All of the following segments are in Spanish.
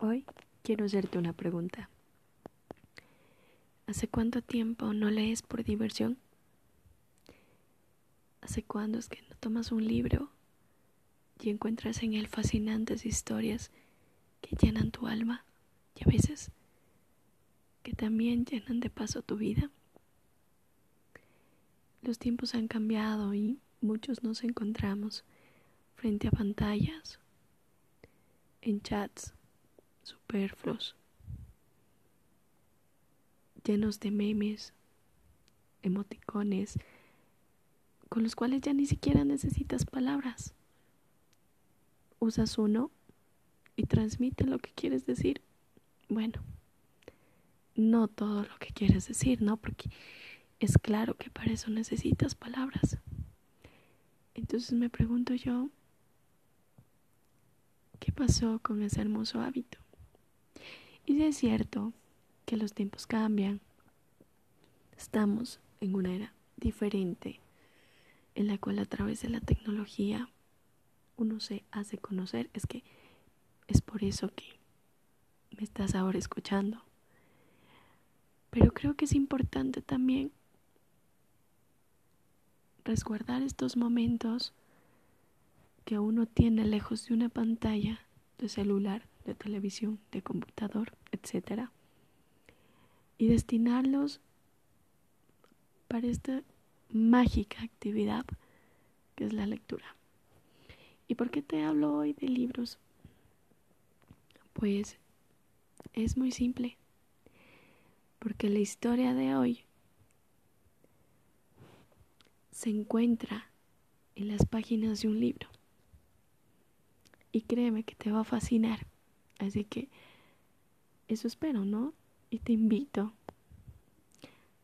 Hoy quiero hacerte una pregunta. ¿Hace cuánto tiempo no lees por diversión? ¿Hace cuándo es que no tomas un libro y encuentras en él fascinantes historias que llenan tu alma y a veces que también llenan de paso tu vida? Los tiempos han cambiado y muchos nos encontramos frente a pantallas, en chats superfluos, llenos de memes, emoticones, con los cuales ya ni siquiera necesitas palabras. Usas uno y transmite lo que quieres decir. Bueno, no todo lo que quieres decir, ¿no? Porque es claro que para eso necesitas palabras. Entonces me pregunto yo, ¿qué pasó con ese hermoso hábito? Y es cierto que los tiempos cambian, estamos en una era diferente en la cual a través de la tecnología uno se hace conocer. Es que es por eso que me estás ahora escuchando. Pero creo que es importante también resguardar estos momentos que uno tiene lejos de una pantalla de celular de televisión, de computador, etc. Y destinarlos para esta mágica actividad que es la lectura. ¿Y por qué te hablo hoy de libros? Pues es muy simple, porque la historia de hoy se encuentra en las páginas de un libro. Y créeme que te va a fascinar. Así que eso espero, ¿no? Y te invito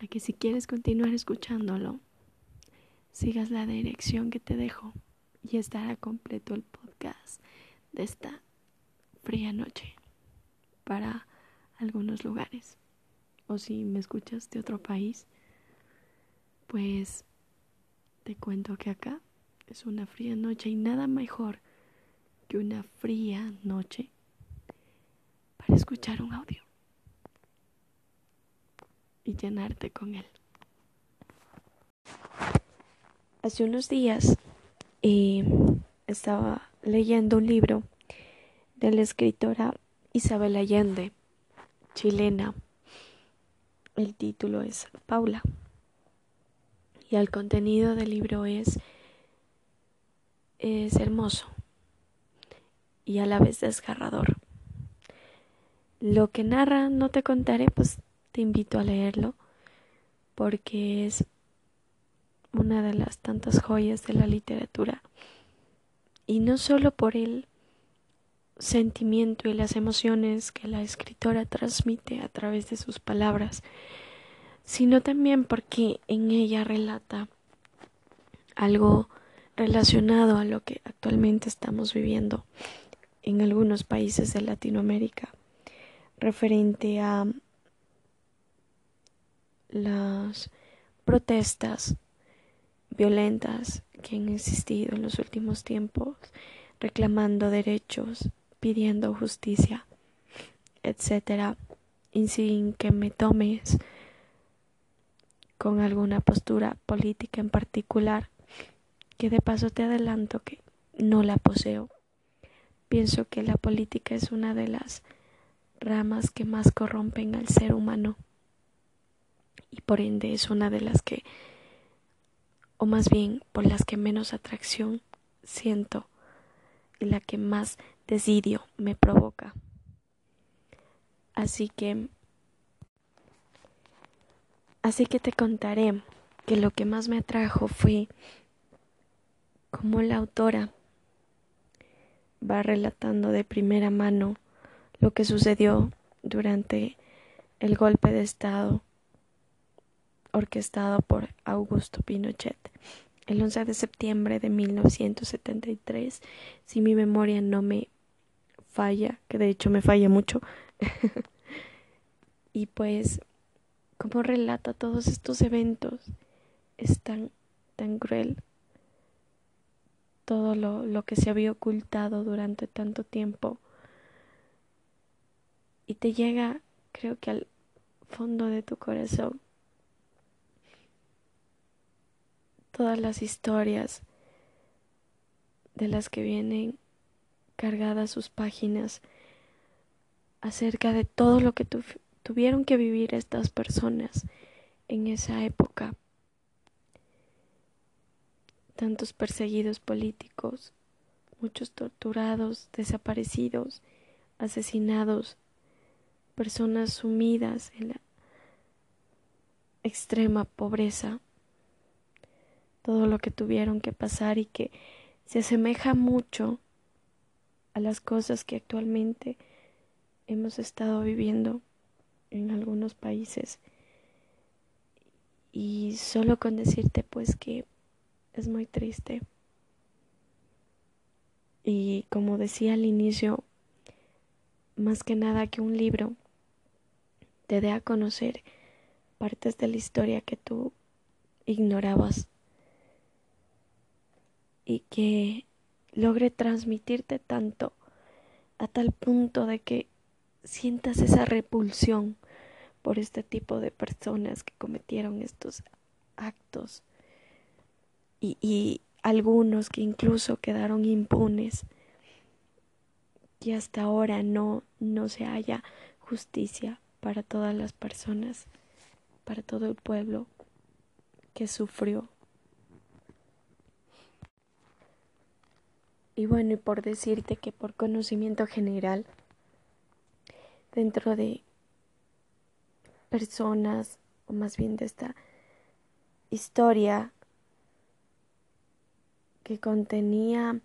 a que si quieres continuar escuchándolo, sigas la dirección que te dejo y estará completo el podcast de esta fría noche para algunos lugares. O si me escuchas de otro país, pues te cuento que acá es una fría noche y nada mejor que una fría noche escuchar un audio y llenarte con él. Hace unos días eh, estaba leyendo un libro de la escritora Isabel Allende, chilena. El título es Paula. Y el contenido del libro es, es hermoso y a la vez desgarrador. Lo que narra no te contaré, pues te invito a leerlo porque es una de las tantas joyas de la literatura. Y no solo por el sentimiento y las emociones que la escritora transmite a través de sus palabras, sino también porque en ella relata algo relacionado a lo que actualmente estamos viviendo en algunos países de Latinoamérica referente a las protestas violentas que han existido en los últimos tiempos, reclamando derechos, pidiendo justicia, etcétera, y sin que me tomes con alguna postura política en particular, que de paso te adelanto que no la poseo. Pienso que la política es una de las ramas que más corrompen al ser humano y por ende es una de las que, o más bien por las que menos atracción siento y la que más desidio me provoca. Así que, así que te contaré que lo que más me atrajo fue cómo la autora va relatando de primera mano lo que sucedió durante el golpe de Estado orquestado por Augusto Pinochet el 11 de septiembre de 1973, si mi memoria no me falla, que de hecho me falla mucho. y pues, como relata todos estos eventos, es tan, tan cruel todo lo, lo que se había ocultado durante tanto tiempo y te llega, creo que al fondo de tu corazón, todas las historias de las que vienen cargadas sus páginas acerca de todo lo que tuvieron que vivir estas personas en esa época. Tantos perseguidos políticos, muchos torturados, desaparecidos, asesinados, personas sumidas en la extrema pobreza, todo lo que tuvieron que pasar y que se asemeja mucho a las cosas que actualmente hemos estado viviendo en algunos países. Y solo con decirte pues que es muy triste. Y como decía al inicio, más que nada que un libro te dé a conocer partes de la historia que tú ignorabas y que logre transmitirte tanto a tal punto de que sientas esa repulsión por este tipo de personas que cometieron estos actos y, algunos que incluso quedaron impunes y hasta ahora no, no se haya justicia para todas las personas, para todo el pueblo que sufrió. Y bueno, y por decirte que por conocimiento general, dentro de personas, o más bien de esta historia que contenía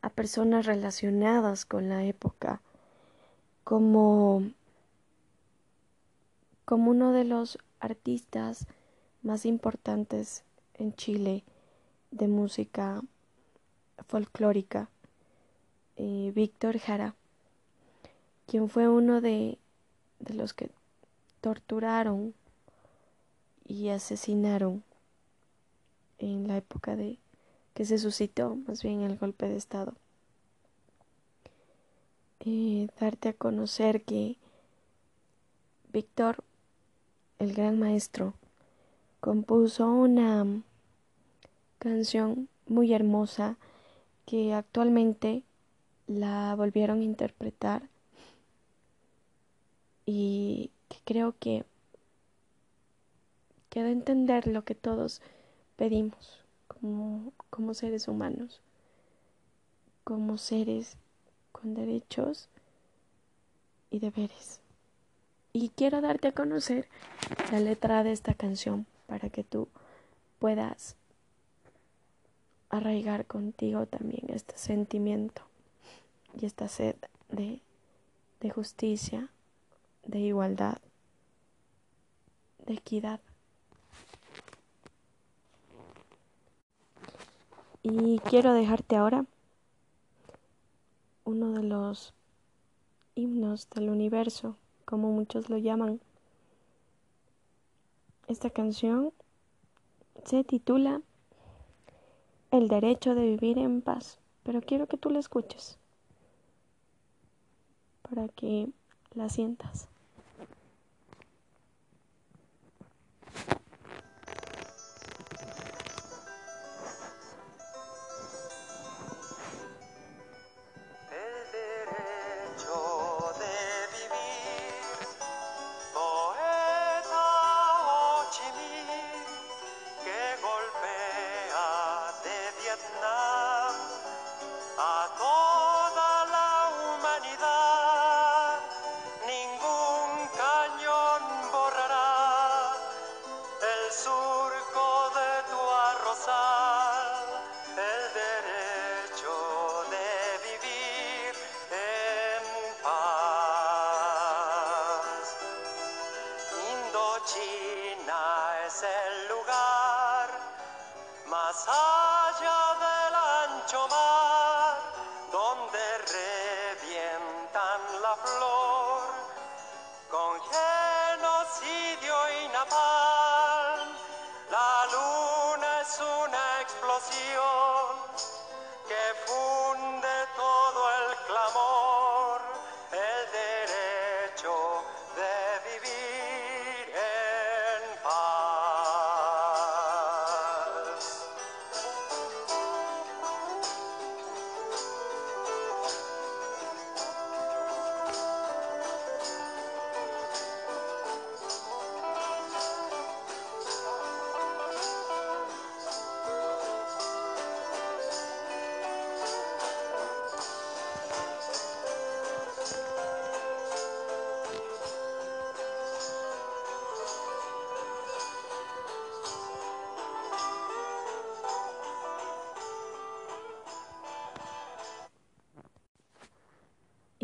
a personas relacionadas con la época, como, como uno de los artistas más importantes en Chile de música folclórica, eh, Víctor Jara, quien fue uno de, de los que torturaron y asesinaron en la época de que se suscitó más bien el golpe de Estado. Eh, darte a conocer que Víctor, el gran maestro, compuso una canción muy hermosa que actualmente la volvieron a interpretar y que creo que queda entender lo que todos pedimos como, como seres humanos, como seres con derechos y deberes. Y quiero darte a conocer la letra de esta canción para que tú puedas arraigar contigo también este sentimiento y esta sed de, de justicia, de igualdad, de equidad. Y quiero dejarte ahora uno de los himnos del universo, como muchos lo llaman. Esta canción se titula el derecho de vivir en paz, pero quiero que tú la escuches para que la sientas.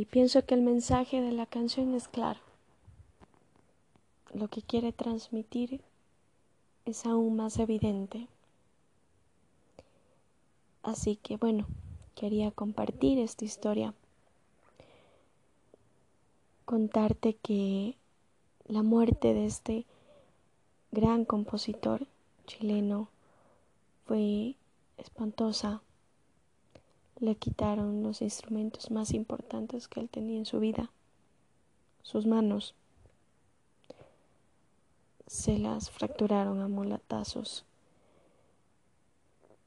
Pienso que el mensaje de la canción es claro. Lo que quiere transmitir es aún más evidente. Así que bueno, quería compartir esta historia. Contarte que la muerte de este gran compositor chileno fue espantosa. Le quitaron los instrumentos más importantes que él tenía en su vida, sus manos. Se las fracturaron a mulatazos.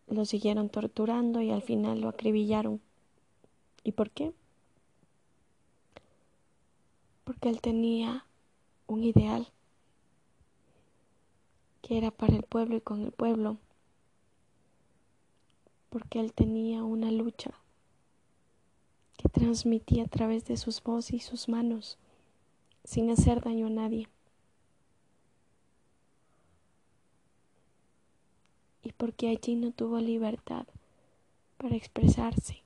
Lo siguieron torturando y al final lo acribillaron. ¿Y por qué? Porque él tenía un ideal que era para el pueblo y con el pueblo porque él tenía una lucha que transmitía a través de sus voces y sus manos, sin hacer daño a nadie. Y porque allí no tuvo libertad para expresarse,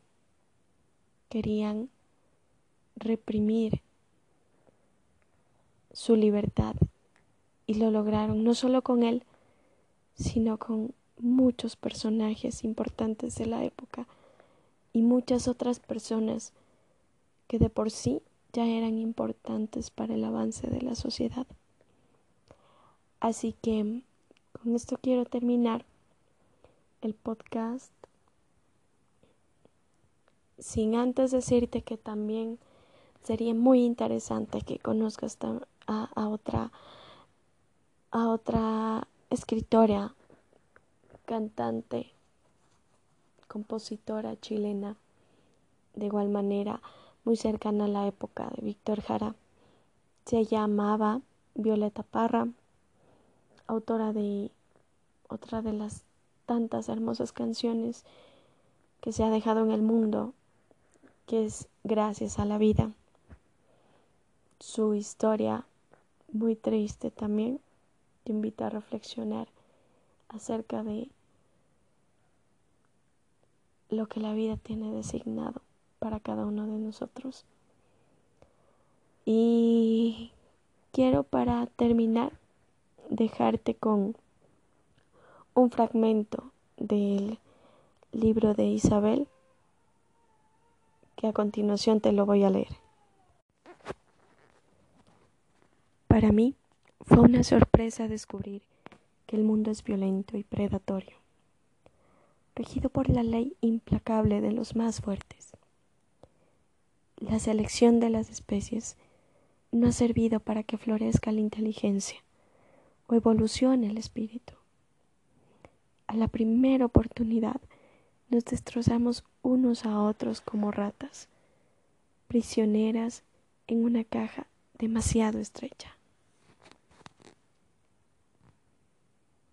querían reprimir su libertad y lo lograron no solo con él, sino con muchos personajes importantes de la época y muchas otras personas que de por sí ya eran importantes para el avance de la sociedad. Así que con esto quiero terminar el podcast sin antes decirte que también sería muy interesante que conozcas a, otra a otra escritora cantante, compositora chilena, de igual manera muy cercana a la época de Víctor Jara. Se llamaba Violeta Parra, autora de otra de las tantas hermosas canciones que se ha dejado en el mundo, que es Gracias a la vida. Su historia muy triste también te invita a reflexionar acerca de lo que la vida tiene designado para cada uno de nosotros. Y quiero para terminar dejarte con un fragmento del libro de Isabel que a continuación te lo voy a leer. Para mí fue una sorpresa descubrir que el mundo es violento y predatorio regido por la ley implacable de los más fuertes. La selección de las especies no ha servido para que florezca la inteligencia o evolucione el espíritu. A la primera oportunidad nos destrozamos unos a otros como ratas, prisioneras en una caja demasiado estrecha.